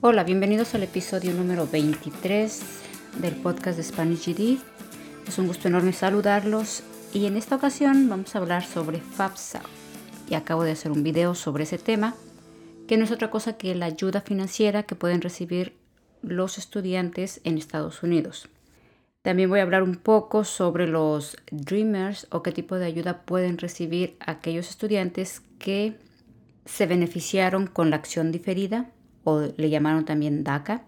Hola, bienvenidos al episodio número 23 del podcast de Spanish GD. Es un gusto enorme saludarlos y en esta ocasión vamos a hablar sobre FAFSA. Y acabo de hacer un video sobre ese tema, que no es otra cosa que la ayuda financiera que pueden recibir los estudiantes en Estados Unidos. También voy a hablar un poco sobre los Dreamers o qué tipo de ayuda pueden recibir aquellos estudiantes que se beneficiaron con la acción diferida o le llamaron también DACA,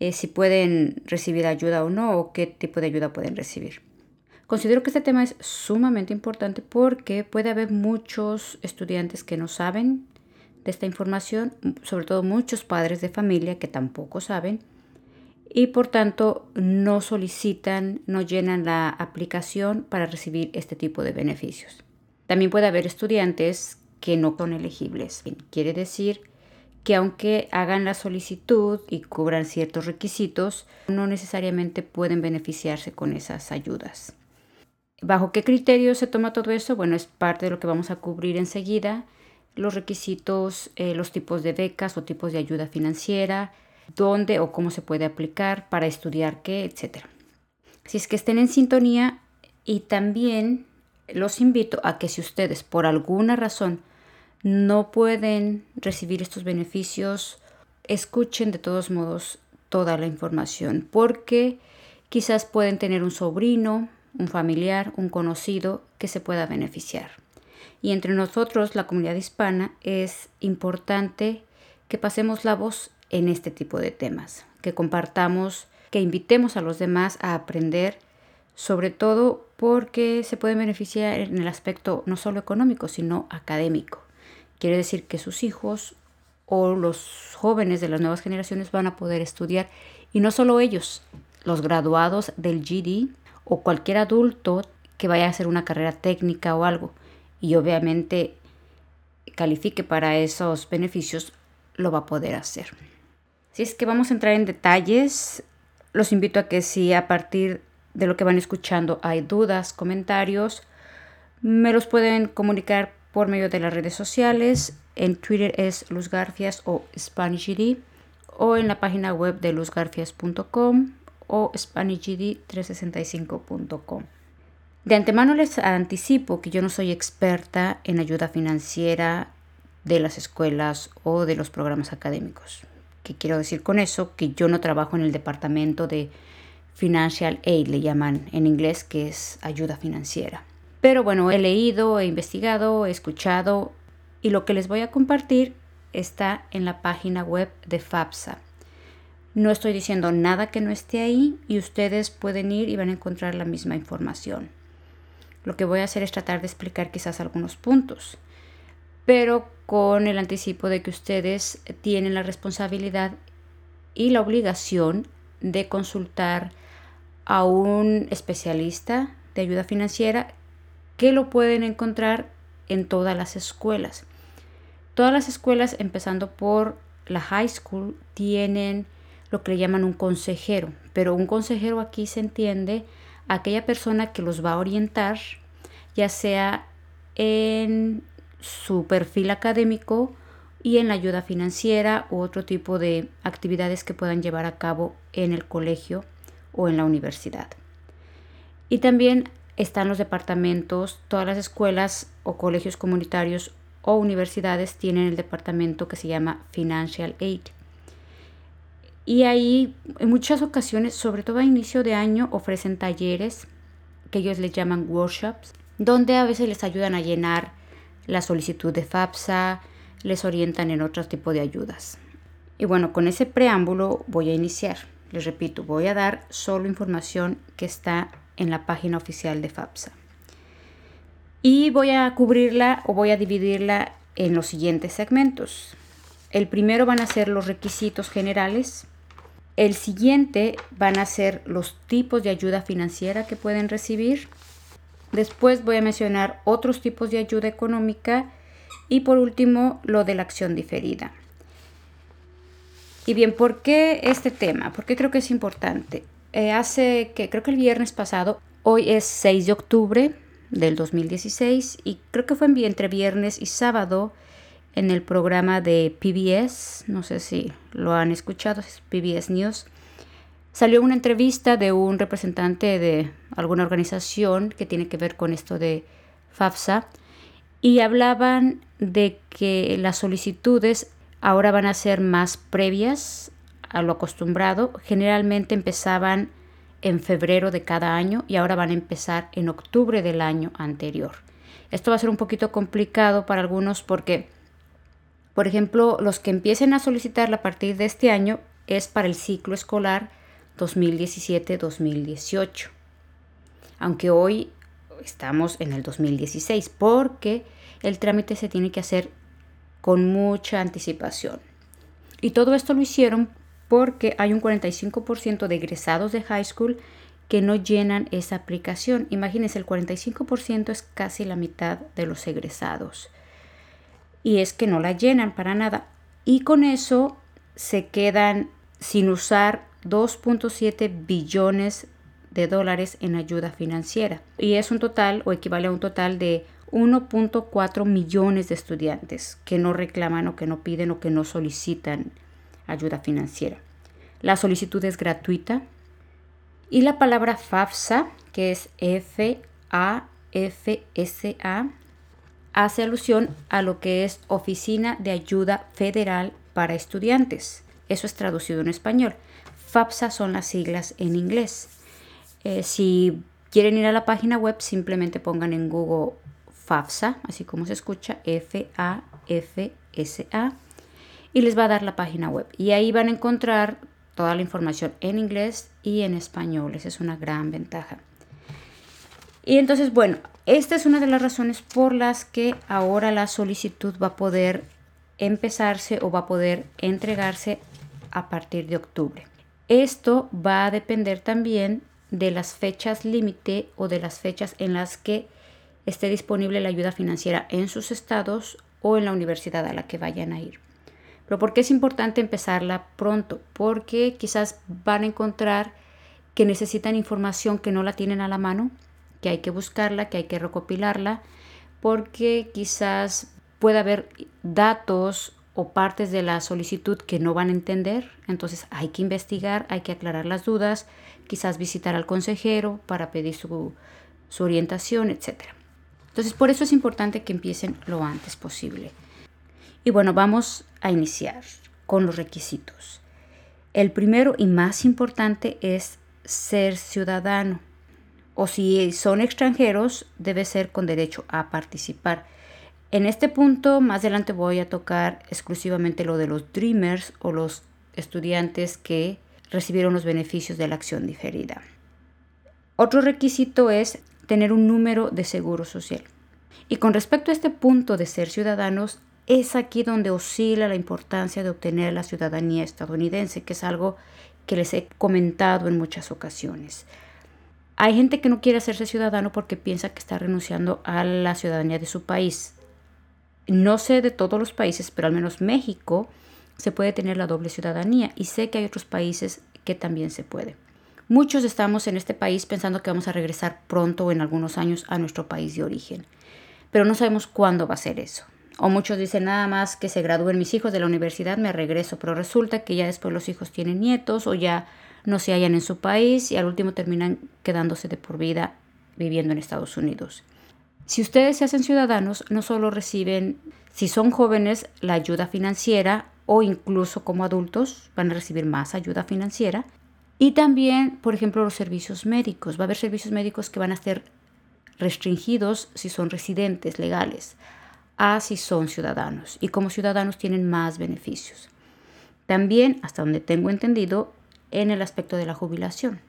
eh, si pueden recibir ayuda o no o qué tipo de ayuda pueden recibir. Considero que este tema es sumamente importante porque puede haber muchos estudiantes que no saben de esta información, sobre todo muchos padres de familia que tampoco saben y por tanto no solicitan, no llenan la aplicación para recibir este tipo de beneficios. También puede haber estudiantes que no son elegibles. Quiere decir que aunque hagan la solicitud y cubran ciertos requisitos, no necesariamente pueden beneficiarse con esas ayudas. ¿Bajo qué criterios se toma todo eso? Bueno, es parte de lo que vamos a cubrir enseguida. Los requisitos, eh, los tipos de becas o tipos de ayuda financiera, dónde o cómo se puede aplicar para estudiar qué, etc. Si es que estén en sintonía y también los invito a que si ustedes por alguna razón no pueden recibir estos beneficios, escuchen de todos modos toda la información porque quizás pueden tener un sobrino, un familiar, un conocido que se pueda beneficiar. Y entre nosotros, la comunidad hispana, es importante que pasemos la voz en este tipo de temas, que compartamos, que invitemos a los demás a aprender, sobre todo porque se pueden beneficiar en el aspecto no solo económico, sino académico. Quiere decir que sus hijos o los jóvenes de las nuevas generaciones van a poder estudiar. Y no solo ellos, los graduados del GD o cualquier adulto que vaya a hacer una carrera técnica o algo. Y obviamente califique para esos beneficios, lo va a poder hacer. Si es que vamos a entrar en detalles, los invito a que si a partir de lo que van escuchando hay dudas, comentarios, me los pueden comunicar por medio de las redes sociales. En Twitter es Luz Garfias o SpanishGD o en la página web de luzgarfias.com o SpanishGD365.com. De antemano les anticipo que yo no soy experta en ayuda financiera de las escuelas o de los programas académicos. ¿Qué quiero decir con eso? Que yo no trabajo en el departamento de Financial Aid, le llaman en inglés, que es ayuda financiera. Pero bueno, he leído, he investigado, he escuchado y lo que les voy a compartir está en la página web de FAPSA. No estoy diciendo nada que no esté ahí y ustedes pueden ir y van a encontrar la misma información. Lo que voy a hacer es tratar de explicar quizás algunos puntos, pero con el anticipo de que ustedes tienen la responsabilidad y la obligación de consultar a un especialista de ayuda financiera que lo pueden encontrar en todas las escuelas. Todas las escuelas, empezando por la high school, tienen lo que le llaman un consejero, pero un consejero aquí se entiende aquella persona que los va a orientar, ya sea en su perfil académico y en la ayuda financiera u otro tipo de actividades que puedan llevar a cabo en el colegio o en la universidad. Y también están los departamentos, todas las escuelas o colegios comunitarios o universidades tienen el departamento que se llama Financial Aid. Y ahí en muchas ocasiones, sobre todo a inicio de año, ofrecen talleres que ellos les llaman workshops, donde a veces les ayudan a llenar la solicitud de FAPSA, les orientan en otro tipo de ayudas. Y bueno, con ese preámbulo voy a iniciar. Les repito, voy a dar solo información que está en la página oficial de FAPSA. Y voy a cubrirla o voy a dividirla en los siguientes segmentos. El primero van a ser los requisitos generales. El siguiente van a ser los tipos de ayuda financiera que pueden recibir. Después voy a mencionar otros tipos de ayuda económica y por último lo de la acción diferida. Y bien, ¿por qué este tema? Porque creo que es importante. Eh, hace que creo que el viernes pasado, hoy es 6 de octubre del 2016 y creo que fue entre viernes y sábado en el programa de PBS, no sé si lo han escuchado, es PBS News, salió una entrevista de un representante de alguna organización que tiene que ver con esto de FAFSA y hablaban de que las solicitudes ahora van a ser más previas a lo acostumbrado. Generalmente empezaban en febrero de cada año y ahora van a empezar en octubre del año anterior. Esto va a ser un poquito complicado para algunos porque, por ejemplo, los que empiecen a solicitar a partir de este año es para el ciclo escolar 2017-2018. Aunque hoy estamos en el 2016 porque el trámite se tiene que hacer con mucha anticipación. Y todo esto lo hicieron porque hay un 45% de egresados de high school que no llenan esa aplicación. Imagínense, el 45% es casi la mitad de los egresados. Y es que no la llenan para nada. Y con eso se quedan sin usar 2.7 billones de dólares en ayuda financiera. Y es un total o equivale a un total de 1.4 millones de estudiantes que no reclaman o que no piden o que no solicitan ayuda financiera. La solicitud es gratuita y la palabra FAFSA, que es F-A-F-S-A, hace alusión a lo que es Oficina de Ayuda Federal para Estudiantes. Eso es traducido en español. FAFSA son las siglas en inglés. Eh, si quieren ir a la página web, simplemente pongan en Google FAFSA, así como se escucha, F-A-F-S-A, y les va a dar la página web. Y ahí van a encontrar toda la información en inglés y en español. Esa es una gran ventaja. Y entonces, bueno, esta es una de las razones por las que ahora la solicitud va a poder empezarse o va a poder entregarse a partir de octubre. Esto va a depender también de las fechas límite o de las fechas en las que esté disponible la ayuda financiera en sus estados o en la universidad a la que vayan a ir. Pero ¿por qué es importante empezarla pronto? Porque quizás van a encontrar que necesitan información que no la tienen a la mano, que hay que buscarla, que hay que recopilarla, porque quizás puede haber datos o partes de la solicitud que no van a entender, entonces hay que investigar, hay que aclarar las dudas, quizás visitar al consejero para pedir su, su orientación, etc. Entonces por eso es importante que empiecen lo antes posible. Y bueno, vamos a iniciar con los requisitos. El primero y más importante es ser ciudadano. O si son extranjeros, debe ser con derecho a participar. En este punto, más adelante voy a tocar exclusivamente lo de los Dreamers o los estudiantes que recibieron los beneficios de la acción diferida. Otro requisito es tener un número de seguro social. Y con respecto a este punto de ser ciudadanos, es aquí donde oscila la importancia de obtener la ciudadanía estadounidense, que es algo que les he comentado en muchas ocasiones. Hay gente que no quiere hacerse ciudadano porque piensa que está renunciando a la ciudadanía de su país. No sé de todos los países, pero al menos México se puede tener la doble ciudadanía y sé que hay otros países que también se puede. Muchos estamos en este país pensando que vamos a regresar pronto o en algunos años a nuestro país de origen, pero no sabemos cuándo va a ser eso. O muchos dicen nada más que se gradúen mis hijos de la universidad, me regreso, pero resulta que ya después los hijos tienen nietos o ya no se hallan en su país y al último terminan quedándose de por vida viviendo en Estados Unidos. Si ustedes se hacen ciudadanos, no solo reciben, si son jóvenes, la ayuda financiera o incluso como adultos van a recibir más ayuda financiera. Y también, por ejemplo, los servicios médicos. Va a haber servicios médicos que van a ser restringidos si son residentes legales a si son ciudadanos y como ciudadanos tienen más beneficios. También, hasta donde tengo entendido, en el aspecto de la jubilación.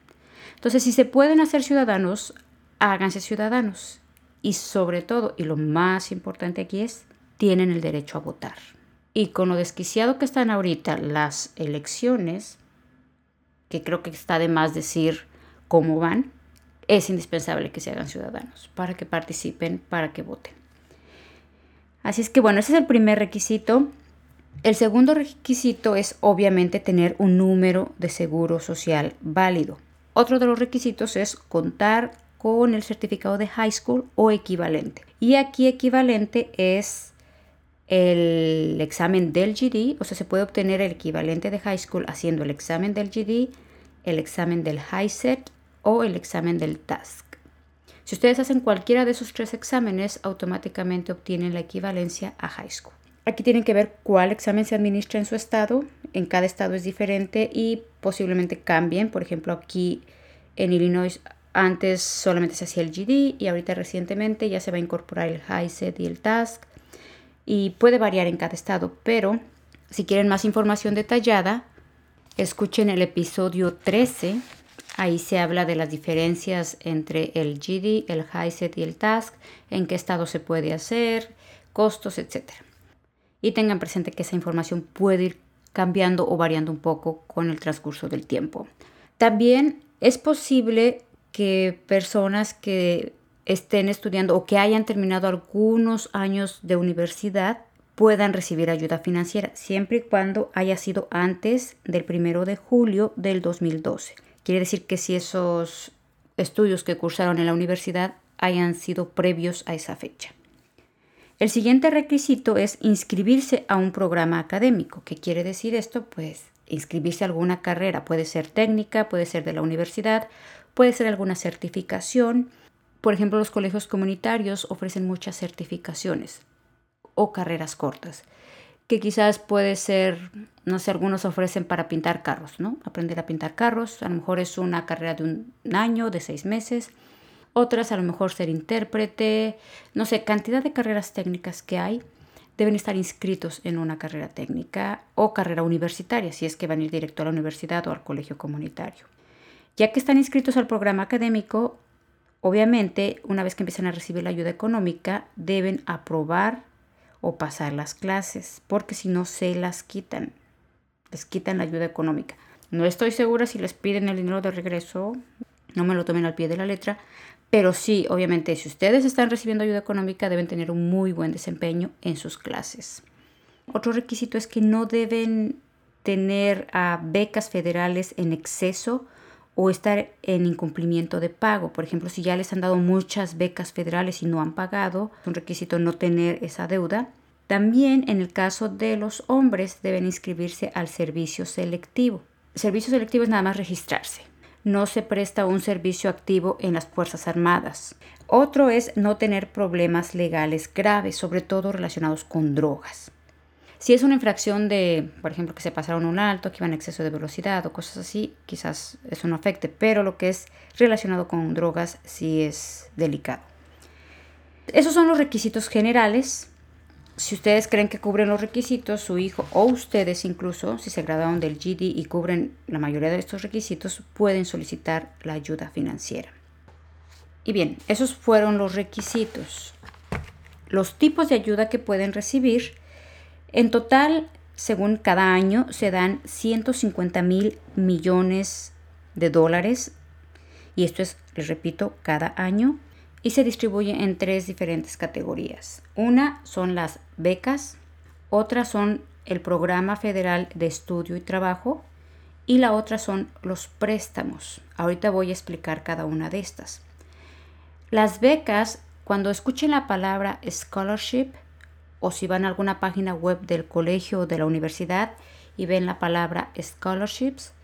Entonces, si se pueden hacer ciudadanos, háganse ciudadanos. Y sobre todo, y lo más importante aquí es, tienen el derecho a votar. Y con lo desquiciado que están ahorita las elecciones, que creo que está de más decir cómo van, es indispensable que se hagan ciudadanos para que participen, para que voten. Así es que bueno, ese es el primer requisito. El segundo requisito es obviamente tener un número de seguro social válido. Otro de los requisitos es contar con el certificado de high school o equivalente. Y aquí equivalente es el examen del GD, o sea, se puede obtener el equivalente de high school haciendo el examen del GD, el examen del HiSET o el examen del TASC. Si ustedes hacen cualquiera de esos tres exámenes, automáticamente obtienen la equivalencia a high school. Aquí tienen que ver cuál examen se administra en su estado. En cada estado es diferente y posiblemente cambien. Por ejemplo, aquí en Illinois antes solamente se hacía el GD y ahorita recientemente ya se va a incorporar el HiSET y el TASC. Y puede variar en cada estado, pero si quieren más información detallada, escuchen el episodio 13 Ahí se habla de las diferencias entre el GD, el HiSET y el TASC, en qué estado se puede hacer, costos, etc. Y tengan presente que esa información puede ir cambiando o variando un poco con el transcurso del tiempo. También es posible que personas que estén estudiando o que hayan terminado algunos años de universidad puedan recibir ayuda financiera, siempre y cuando haya sido antes del primero de julio del 2012. Quiere decir que si esos estudios que cursaron en la universidad hayan sido previos a esa fecha. El siguiente requisito es inscribirse a un programa académico. ¿Qué quiere decir esto? Pues inscribirse a alguna carrera. Puede ser técnica, puede ser de la universidad, puede ser alguna certificación. Por ejemplo, los colegios comunitarios ofrecen muchas certificaciones o carreras cortas que quizás puede ser, no sé, algunos ofrecen para pintar carros, ¿no? Aprender a pintar carros, a lo mejor es una carrera de un año, de seis meses. Otras a lo mejor ser intérprete, no sé, cantidad de carreras técnicas que hay deben estar inscritos en una carrera técnica o carrera universitaria, si es que van a ir directo a la universidad o al colegio comunitario. Ya que están inscritos al programa académico, obviamente, una vez que empiezan a recibir la ayuda económica, deben aprobar o pasar las clases, porque si no se las quitan, les quitan la ayuda económica. No estoy segura si les piden el dinero de regreso, no me lo tomen al pie de la letra, pero sí, obviamente, si ustedes están recibiendo ayuda económica, deben tener un muy buen desempeño en sus clases. Otro requisito es que no deben tener ah, becas federales en exceso o estar en incumplimiento de pago. Por ejemplo, si ya les han dado muchas becas federales y no han pagado, es un requisito no tener esa deuda. También en el caso de los hombres deben inscribirse al servicio selectivo. El servicio selectivo es nada más registrarse. No se presta un servicio activo en las Fuerzas Armadas. Otro es no tener problemas legales graves, sobre todo relacionados con drogas. Si es una infracción de, por ejemplo, que se pasaron un alto, que iban a exceso de velocidad o cosas así, quizás eso no afecte, pero lo que es relacionado con drogas sí es delicado. Esos son los requisitos generales. Si ustedes creen que cubren los requisitos, su hijo o ustedes incluso, si se graduaron del GD y cubren la mayoría de estos requisitos, pueden solicitar la ayuda financiera. Y bien, esos fueron los requisitos. Los tipos de ayuda que pueden recibir en total, según cada año, se dan 150 mil millones de dólares, y esto es, les repito, cada año, y se distribuye en tres diferentes categorías. Una son las becas, otra son el Programa Federal de Estudio y Trabajo, y la otra son los préstamos. Ahorita voy a explicar cada una de estas. Las becas, cuando escuchen la palabra scholarship, o si van a alguna página web del colegio o de la universidad y ven la palabra scholarships,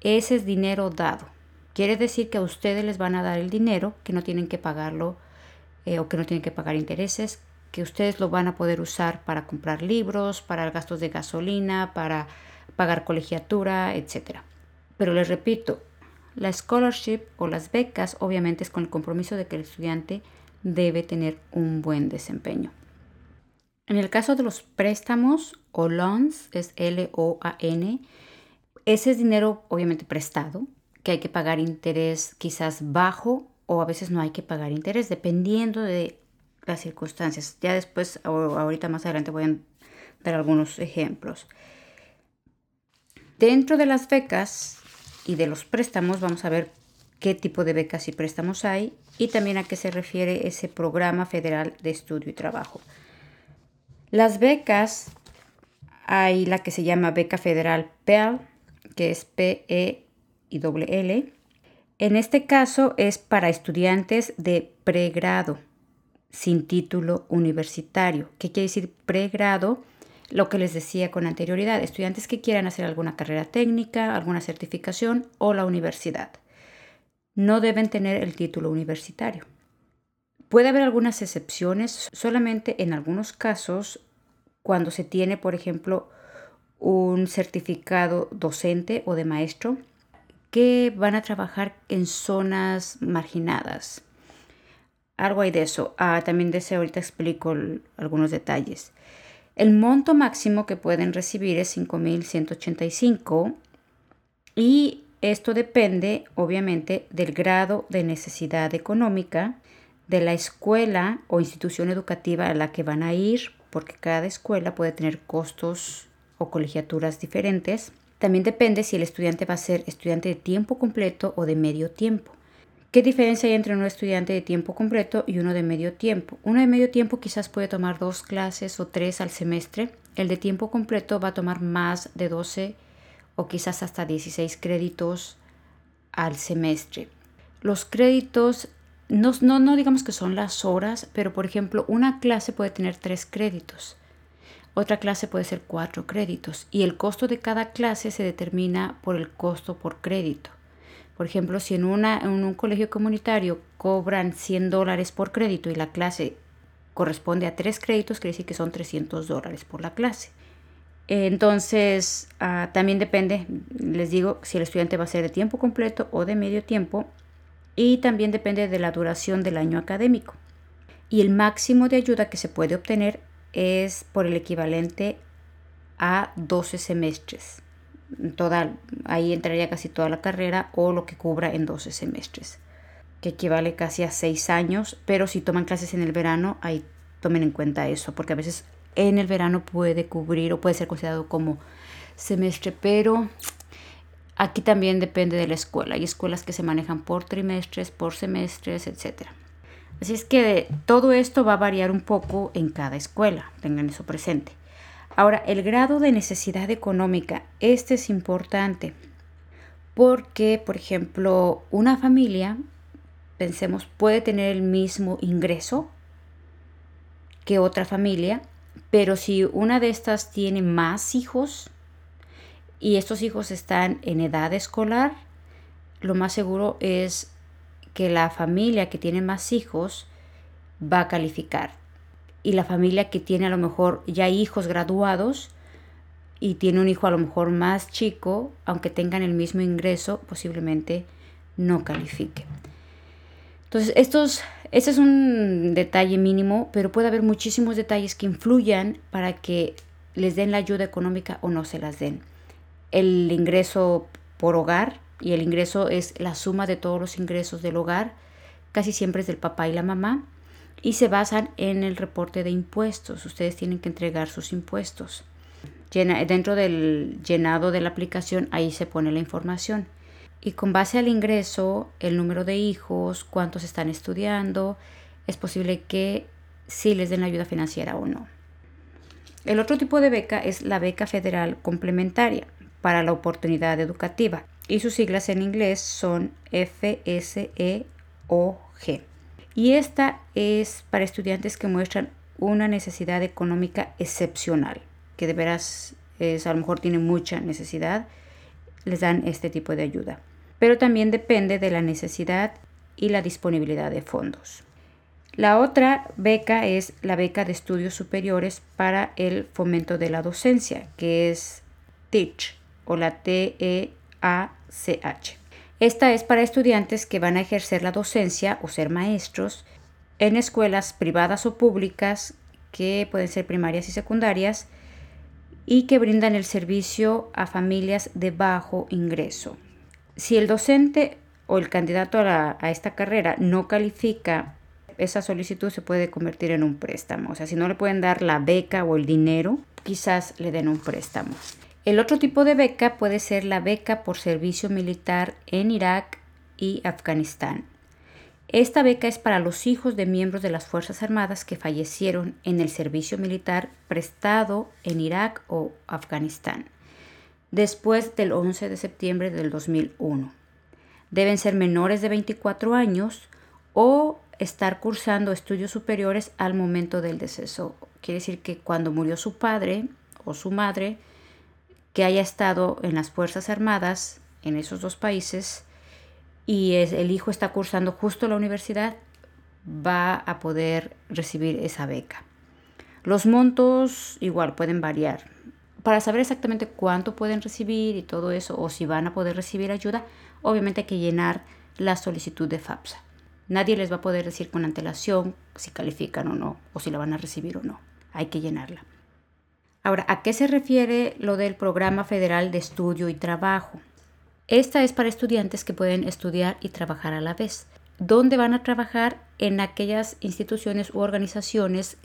ese es dinero dado. Quiere decir que a ustedes les van a dar el dinero, que no tienen que pagarlo eh, o que no tienen que pagar intereses, que ustedes lo van a poder usar para comprar libros, para gastos de gasolina, para pagar colegiatura, etc. Pero les repito, la scholarship o las becas obviamente es con el compromiso de que el estudiante debe tener un buen desempeño. En el caso de los préstamos o loans, es L-O-A-N, ese es dinero obviamente prestado, que hay que pagar interés quizás bajo o a veces no hay que pagar interés, dependiendo de las circunstancias. Ya después, ahorita más adelante voy a dar algunos ejemplos. Dentro de las becas y de los préstamos vamos a ver qué tipo de becas y préstamos hay y también a qué se refiere ese programa federal de estudio y trabajo. Las becas, hay la que se llama beca federal PEL, que es P-E y L. En este caso es para estudiantes de pregrado. sin título universitario. ¿Qué quiere decir pregrado? Lo que les decía con anterioridad, estudiantes que quieran hacer alguna carrera técnica, alguna certificación o la universidad. No deben tener el título universitario. Puede haber algunas excepciones, solamente en algunos casos, cuando se tiene, por ejemplo, un certificado docente o de maestro, que van a trabajar en zonas marginadas. Algo hay de eso. Ah, también de ese ahorita explico algunos detalles. El monto máximo que pueden recibir es 5.185 y esto depende obviamente del grado de necesidad económica de la escuela o institución educativa a la que van a ir, porque cada escuela puede tener costos o colegiaturas diferentes. También depende si el estudiante va a ser estudiante de tiempo completo o de medio tiempo. ¿Qué diferencia hay entre un estudiante de tiempo completo y uno de medio tiempo? Uno de medio tiempo quizás puede tomar dos clases o tres al semestre. El de tiempo completo va a tomar más de 12 o quizás hasta 16 créditos al semestre. Los créditos, no, no, no digamos que son las horas, pero por ejemplo, una clase puede tener tres créditos. Otra clase puede ser cuatro créditos y el costo de cada clase se determina por el costo por crédito. Por ejemplo, si en, una, en un colegio comunitario cobran 100 dólares por crédito y la clase corresponde a tres créditos, quiere decir que son 300 dólares por la clase. Entonces, ah, también depende, les digo, si el estudiante va a ser de tiempo completo o de medio tiempo. Y también depende de la duración del año académico. Y el máximo de ayuda que se puede obtener es por el equivalente a 12 semestres. Toda, ahí entraría casi toda la carrera o lo que cubra en 12 semestres, que equivale casi a 6 años, pero si toman clases en el verano, ahí tomen en cuenta eso, porque a veces en el verano puede cubrir o puede ser considerado como semestre, pero aquí también depende de la escuela. Hay escuelas que se manejan por trimestres, por semestres, etcétera. Así es que todo esto va a variar un poco en cada escuela, tengan eso presente. Ahora, el grado de necesidad económica, este es importante porque, por ejemplo, una familia, pensemos, puede tener el mismo ingreso que otra familia, pero si una de estas tiene más hijos y estos hijos están en edad escolar, lo más seguro es que la familia que tiene más hijos va a calificar. Y la familia que tiene a lo mejor ya hijos graduados y tiene un hijo a lo mejor más chico, aunque tengan el mismo ingreso, posiblemente no califique. Entonces, este es un detalle mínimo, pero puede haber muchísimos detalles que influyan para que les den la ayuda económica o no se las den. El ingreso por hogar, y el ingreso es la suma de todos los ingresos del hogar, casi siempre es del papá y la mamá, y se basan en el reporte de impuestos. Ustedes tienen que entregar sus impuestos. dentro del llenado de la aplicación, ahí se pone la información. Y con base al ingreso, el número de hijos, cuántos están estudiando, es posible que sí les den ayuda financiera o no. El otro tipo de beca es la beca federal complementaria para la oportunidad educativa y sus siglas en inglés son FSEOG. Y esta es para estudiantes que muestran una necesidad económica excepcional, que de veras a lo mejor tienen mucha necesidad, les dan este tipo de ayuda. Pero también depende de la necesidad y la disponibilidad de fondos. La otra beca es la beca de estudios superiores para el fomento de la docencia, que es TEACH o la TE ACH. Esta es para estudiantes que van a ejercer la docencia o ser maestros en escuelas privadas o públicas que pueden ser primarias y secundarias y que brindan el servicio a familias de bajo ingreso. Si el docente o el candidato a, a, esta carrera no califica, esa solicitud se puede convertir en un préstamo. O sea, si no le pueden dar la beca o el dinero, quizás le den un préstamo. El otro tipo de beca puede ser la beca por servicio militar en Irak y Afganistán. Esta beca es para los hijos de miembros de las Fuerzas Armadas que fallecieron en el servicio militar prestado en Irak o Afganistán después del 11 de septiembre del 2001. Deben ser menores de 24 años o estar cursando estudios superiores al momento del deceso. Quiere decir que cuando murió su padre o su madre, que haya estado en las Fuerzas Armadas en esos dos países y el hijo está cursando justo la universidad, va a poder recibir esa beca. Los montos igual pueden variar. Para saber exactamente cuánto pueden recibir y todo eso, o si van a poder recibir ayuda, obviamente hay que llenar la solicitud de FAPSA. Nadie les va a poder decir con antelación si califican o no, o si la van a recibir o no. Hay que llenarla. Ahora, ¿a qué se refiere lo del Programa Federal de Estudio y Trabajo? Esta es para estudiantes que pueden estudiar y trabajar a la vez. ¿Dónde van a trabajar? En aquellas instituciones u organizaciones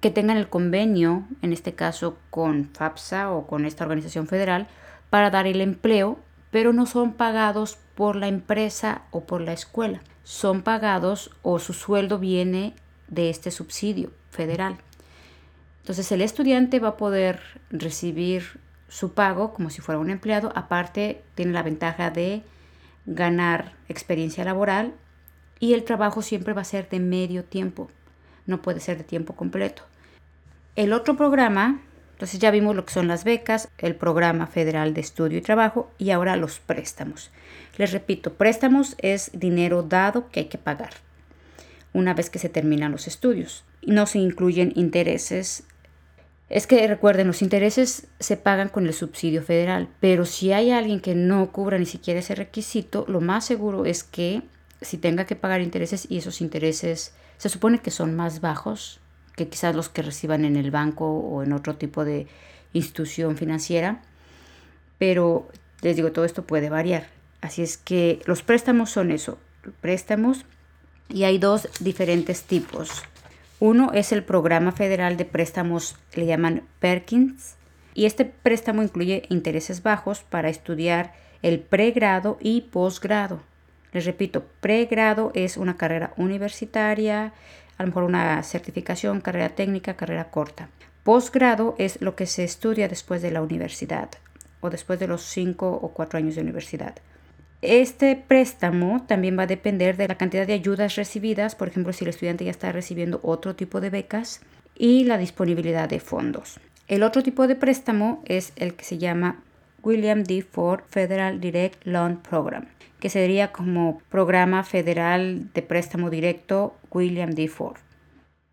que tengan el convenio, en este caso con FAPSA o con esta organización federal, para dar el empleo, pero no son pagados por la empresa o por la escuela. Son pagados o su sueldo viene de este subsidio federal. Entonces el estudiante va a poder recibir su pago como si fuera un empleado. Aparte tiene la ventaja de ganar experiencia laboral y el trabajo siempre va a ser de medio tiempo, no puede ser de tiempo completo. El otro programa, entonces ya vimos lo que son las becas, el programa federal de estudio y trabajo y ahora los préstamos. Les repito, préstamos es dinero dado que hay que pagar una vez que se terminan los estudios. No se incluyen intereses es que recuerden, los intereses se pagan con el subsidio federal, pero si hay alguien que no cubra ni siquiera ese requisito, lo más seguro es que si tenga que pagar intereses y esos intereses se supone que son más bajos que quizás los que reciban en el banco o en otro tipo de institución financiera, pero les digo, todo esto puede variar. Así es que los préstamos son eso, préstamos y hay dos diferentes tipos. Uno es el programa federal de préstamos, le llaman Perkins, y este préstamo incluye intereses bajos para estudiar el pregrado y posgrado. Les repito, pregrado es una carrera universitaria, a lo mejor una certificación, carrera técnica, carrera corta. Posgrado es lo que se estudia después de la universidad o después de los cinco o cuatro años de universidad. Este préstamo también va a depender de la cantidad de ayudas recibidas, por ejemplo, si el estudiante ya está recibiendo otro tipo de becas y la disponibilidad de fondos. El otro tipo de préstamo es el que se llama William D. Ford Federal Direct Loan Program, que sería como programa federal de préstamo directo William D. Ford.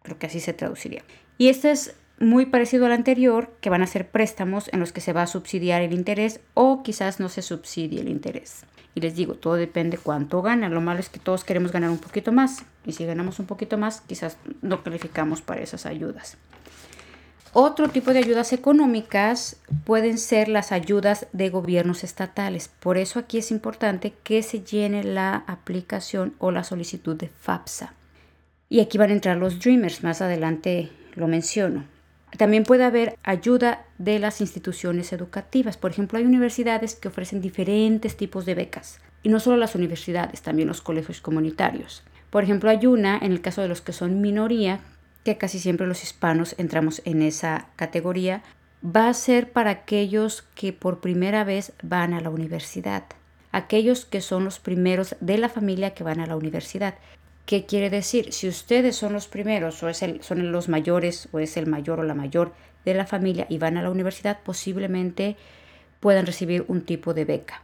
Creo que así se traduciría. Y este es muy parecido al anterior, que van a ser préstamos en los que se va a subsidiar el interés o quizás no se subsidie el interés. Y les digo, todo depende cuánto gana. Lo malo es que todos queremos ganar un poquito más. Y si ganamos un poquito más, quizás no calificamos para esas ayudas. Otro tipo de ayudas económicas pueden ser las ayudas de gobiernos estatales. Por eso aquí es importante que se llene la aplicación o la solicitud de FAPSA. Y aquí van a entrar los Dreamers. Más adelante lo menciono. También puede haber ayuda de las instituciones educativas. Por ejemplo, hay universidades que ofrecen diferentes tipos de becas. Y no solo las universidades, también los colegios comunitarios. Por ejemplo, hay una, en el caso de los que son minoría, que casi siempre los hispanos entramos en esa categoría, va a ser para aquellos que por primera vez van a la universidad. Aquellos que son los primeros de la familia que van a la universidad. ¿Qué quiere decir? Si ustedes son los primeros o es el, son los mayores o es el mayor o la mayor de la familia y van a la universidad, posiblemente puedan recibir un tipo de beca.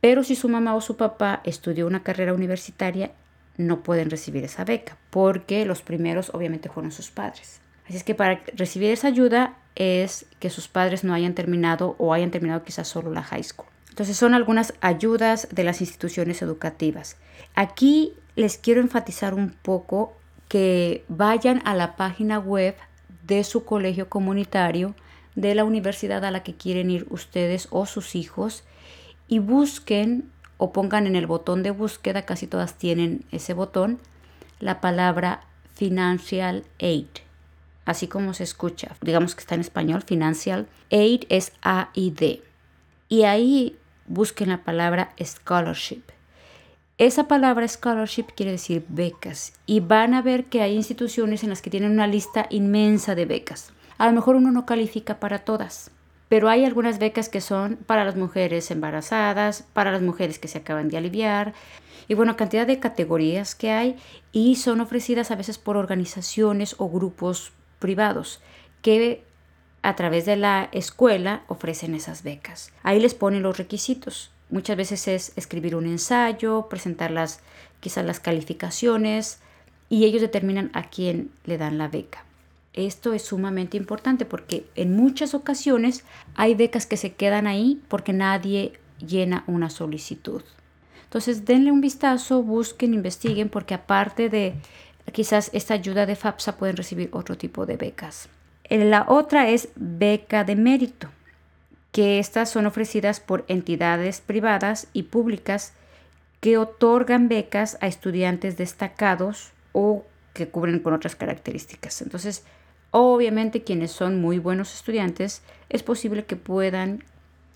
Pero si su mamá o su papá estudió una carrera universitaria, no pueden recibir esa beca, porque los primeros obviamente fueron sus padres. Así es que para recibir esa ayuda es que sus padres no hayan terminado o hayan terminado quizás solo la high school. Entonces son algunas ayudas de las instituciones educativas. Aquí les quiero enfatizar un poco que vayan a la página web de su colegio comunitario, de la universidad a la que quieren ir ustedes o sus hijos y busquen o pongan en el botón de búsqueda, casi todas tienen ese botón, la palabra financial aid, así como se escucha, digamos que está en español, financial aid es A y D. Y ahí busquen la palabra scholarship. Esa palabra scholarship quiere decir becas y van a ver que hay instituciones en las que tienen una lista inmensa de becas. A lo mejor uno no califica para todas, pero hay algunas becas que son para las mujeres embarazadas, para las mujeres que se acaban de aliviar, y bueno, cantidad de categorías que hay y son ofrecidas a veces por organizaciones o grupos privados que a través de la escuela ofrecen esas becas. Ahí les ponen los requisitos. Muchas veces es escribir un ensayo, presentar las, quizás las calificaciones y ellos determinan a quién le dan la beca. Esto es sumamente importante porque en muchas ocasiones hay becas que se quedan ahí porque nadie llena una solicitud. Entonces denle un vistazo, busquen, investiguen porque aparte de quizás esta ayuda de FAPSA pueden recibir otro tipo de becas. Eh, la otra es beca de mérito que estas son ofrecidas por entidades privadas y públicas que otorgan becas a estudiantes destacados o que cubren con otras características. Entonces, obviamente quienes son muy buenos estudiantes, es posible que puedan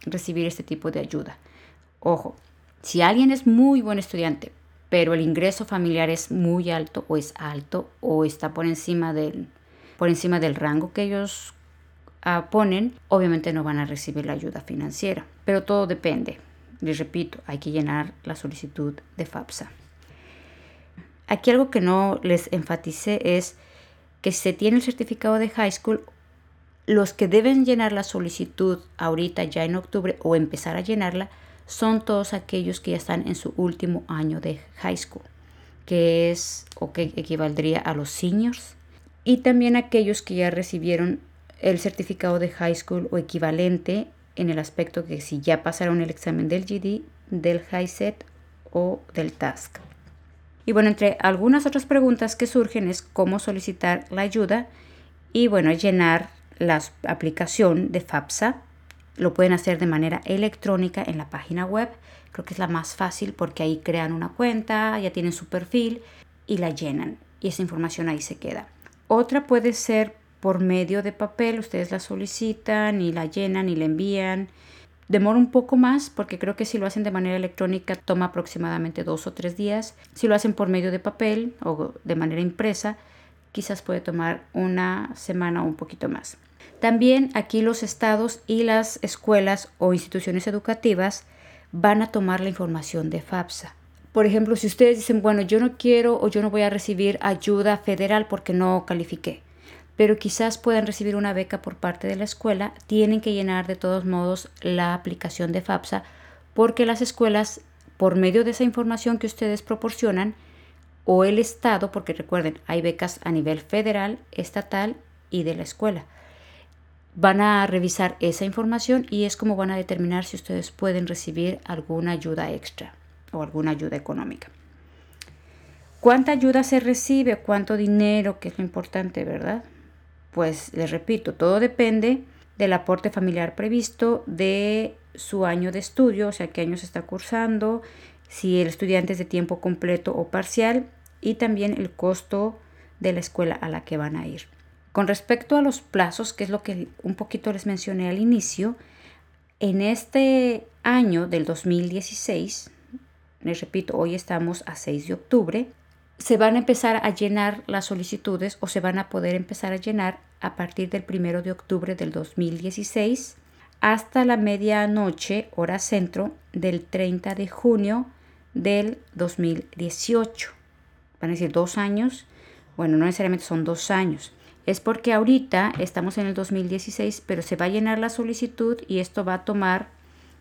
recibir este tipo de ayuda. Ojo, si alguien es muy buen estudiante, pero el ingreso familiar es muy alto o es alto o está por encima del, por encima del rango que ellos ponen, obviamente no van a recibir la ayuda financiera. Pero todo depende. Les repito, hay que llenar la solicitud de FAPSA. Aquí algo que no les enfaticé es que se tiene el certificado de high school, los que deben llenar la solicitud ahorita ya en octubre o empezar a llenarla son todos aquellos que ya están en su último año de high school, que es o que equivaldría a los seniors, y también aquellos que ya recibieron el certificado de high school o equivalente en el aspecto que si ya pasaron el examen del GD, del HiSET o del TASC. Y bueno, entre algunas otras preguntas que surgen es cómo solicitar la ayuda y bueno, llenar la aplicación de FAPSA. Lo pueden hacer de manera electrónica en la página web. Creo que es la más fácil porque ahí crean una cuenta, ya tienen su perfil y la llenan. Y esa información ahí se queda. Otra puede ser por medio de papel, ustedes la solicitan y la llenan y la envían. Demora un poco más porque creo que si lo hacen de manera electrónica toma aproximadamente dos o tres días. Si lo hacen por medio de papel o de manera impresa, quizás puede tomar una semana o un poquito más. También aquí los estados y las escuelas o instituciones educativas van a tomar la información de FAPSA. Por ejemplo, si ustedes dicen, bueno, yo no quiero o yo no voy a recibir ayuda federal porque no califiqué pero quizás puedan recibir una beca por parte de la escuela, tienen que llenar de todos modos la aplicación de FAPSA porque las escuelas, por medio de esa información que ustedes proporcionan, o el Estado, porque recuerden, hay becas a nivel federal, estatal y de la escuela, van a revisar esa información y es como van a determinar si ustedes pueden recibir alguna ayuda extra o alguna ayuda económica. ¿Cuánta ayuda se recibe? ¿Cuánto dinero? Que es lo importante, ¿verdad? Pues les repito, todo depende del aporte familiar previsto, de su año de estudio, o sea, qué año se está cursando, si el estudiante es de tiempo completo o parcial y también el costo de la escuela a la que van a ir. Con respecto a los plazos, que es lo que un poquito les mencioné al inicio, en este año del 2016, les repito, hoy estamos a 6 de octubre, se van a empezar a llenar las solicitudes o se van a poder empezar a llenar a partir del 1 de octubre del 2016 hasta la medianoche hora centro del 30 de junio del 2018. Van a decir dos años. Bueno, no necesariamente son dos años. Es porque ahorita estamos en el 2016, pero se va a llenar la solicitud y esto va a tomar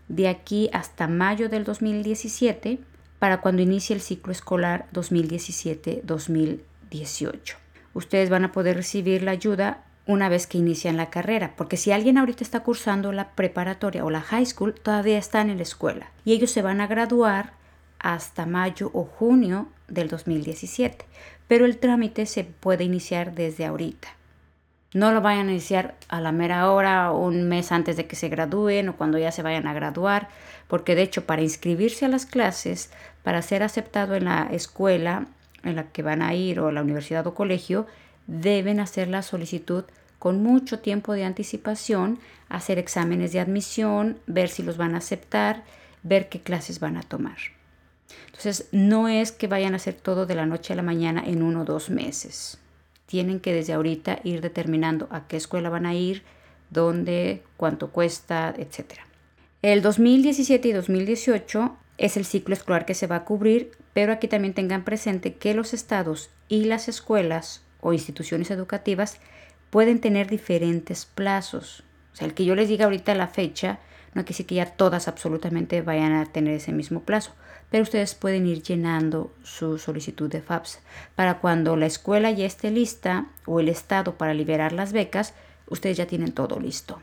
de aquí hasta mayo del 2017 para cuando inicie el ciclo escolar 2017-2018. Ustedes van a poder recibir la ayuda una vez que inician la carrera, porque si alguien ahorita está cursando la preparatoria o la high school, todavía están en la escuela y ellos se van a graduar hasta mayo o junio del 2017, pero el trámite se puede iniciar desde ahorita. No lo vayan a iniciar a la mera hora un mes antes de que se gradúen o cuando ya se vayan a graduar, porque de hecho para inscribirse a las clases, para ser aceptado en la escuela en la que van a ir o la universidad o colegio, deben hacer la solicitud con mucho tiempo de anticipación, hacer exámenes de admisión, ver si los van a aceptar, ver qué clases van a tomar. Entonces, no es que vayan a hacer todo de la noche a la mañana en uno o dos meses tienen que desde ahorita ir determinando a qué escuela van a ir, dónde, cuánto cuesta, etc. El 2017 y 2018 es el ciclo escolar que se va a cubrir, pero aquí también tengan presente que los estados y las escuelas o instituciones educativas pueden tener diferentes plazos. O sea, el que yo les diga ahorita la fecha no quiere decir que ya todas absolutamente vayan a tener ese mismo plazo, pero ustedes pueden ir llenando su solicitud de FAPS. Para cuando la escuela ya esté lista o el estado para liberar las becas, ustedes ya tienen todo listo.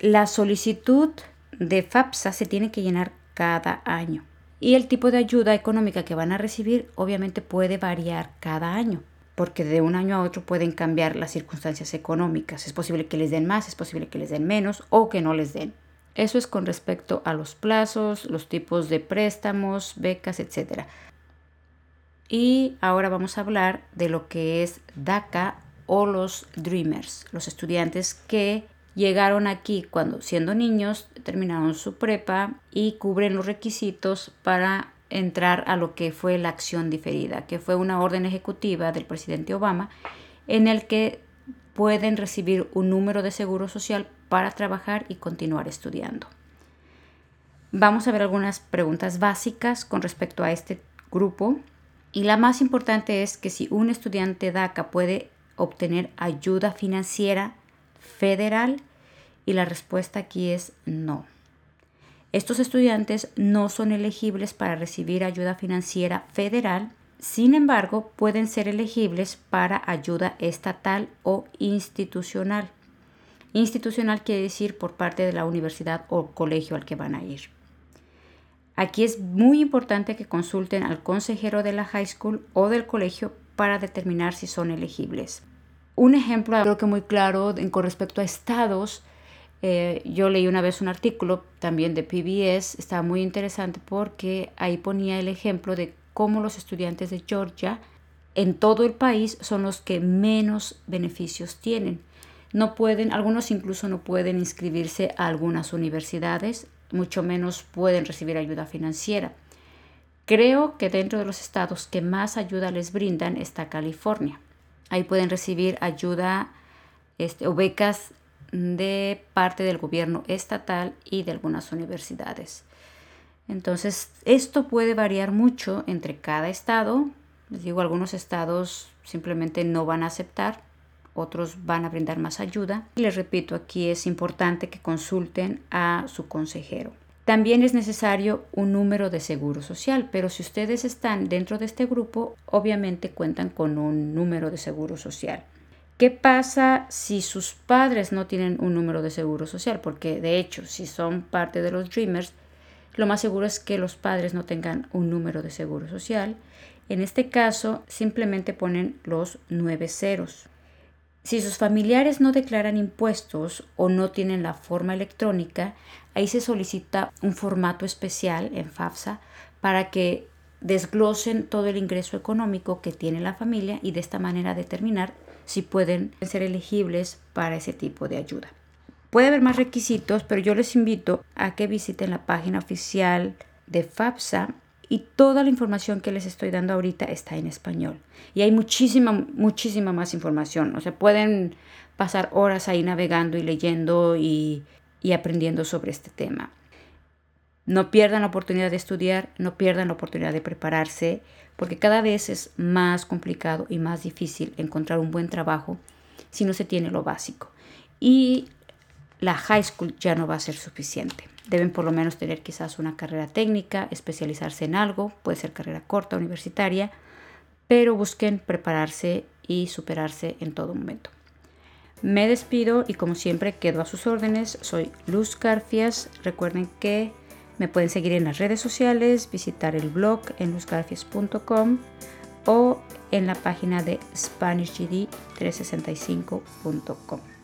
La solicitud de FAPSA se tiene que llenar cada año y el tipo de ayuda económica que van a recibir obviamente puede variar cada año porque de un año a otro pueden cambiar las circunstancias económicas. Es posible que les den más, es posible que les den menos o que no les den. Eso es con respecto a los plazos, los tipos de préstamos, becas, etc. Y ahora vamos a hablar de lo que es DACA o los Dreamers, los estudiantes que llegaron aquí cuando siendo niños terminaron su prepa y cubren los requisitos para entrar a lo que fue la acción diferida, que fue una orden ejecutiva del presidente Obama en el que pueden recibir un número de seguro social para trabajar y continuar estudiando. Vamos a ver algunas preguntas básicas con respecto a este grupo y la más importante es que si un estudiante DACA puede obtener ayuda financiera federal y la respuesta aquí es no. Estos estudiantes no son elegibles para recibir ayuda financiera federal, sin embargo, pueden ser elegibles para ayuda estatal o institucional. Institucional quiere decir por parte de la universidad o colegio al que van a ir. Aquí es muy importante que consulten al consejero de la high school o del colegio para determinar si son elegibles. Un ejemplo creo que muy claro con respecto a estados eh, yo leí una vez un artículo también de PBS, estaba muy interesante porque ahí ponía el ejemplo de cómo los estudiantes de Georgia en todo el país son los que menos beneficios tienen. No pueden, algunos incluso no pueden inscribirse a algunas universidades, mucho menos pueden recibir ayuda financiera. Creo que dentro de los estados que más ayuda les brindan está California. Ahí pueden recibir ayuda este, o becas de parte del gobierno estatal y de algunas universidades. Entonces, esto puede variar mucho entre cada estado. Les digo, algunos estados simplemente no van a aceptar, otros van a brindar más ayuda. Les repito, aquí es importante que consulten a su consejero. También es necesario un número de seguro social, pero si ustedes están dentro de este grupo, obviamente cuentan con un número de seguro social. ¿Qué pasa si sus padres no tienen un número de seguro social? Porque de hecho, si son parte de los Dreamers, lo más seguro es que los padres no tengan un número de seguro social. En este caso, simplemente ponen los nueve ceros. Si sus familiares no declaran impuestos o no tienen la forma electrónica, ahí se solicita un formato especial en FAFSA para que desglosen todo el ingreso económico que tiene la familia y de esta manera determinar si pueden ser elegibles para ese tipo de ayuda. Puede haber más requisitos, pero yo les invito a que visiten la página oficial de FAPSA y toda la información que les estoy dando ahorita está en español. Y hay muchísima, muchísima más información. O sea, pueden pasar horas ahí navegando y leyendo y, y aprendiendo sobre este tema. No pierdan la oportunidad de estudiar, no pierdan la oportunidad de prepararse, porque cada vez es más complicado y más difícil encontrar un buen trabajo si no se tiene lo básico. Y la high school ya no va a ser suficiente. Deben por lo menos tener quizás una carrera técnica, especializarse en algo, puede ser carrera corta, universitaria, pero busquen prepararse y superarse en todo momento. Me despido y como siempre quedo a sus órdenes. Soy Luz Carfias. Recuerden que me pueden seguir en las redes sociales, visitar el blog en luzgarfias.com o en la página de SpanishGD365.com.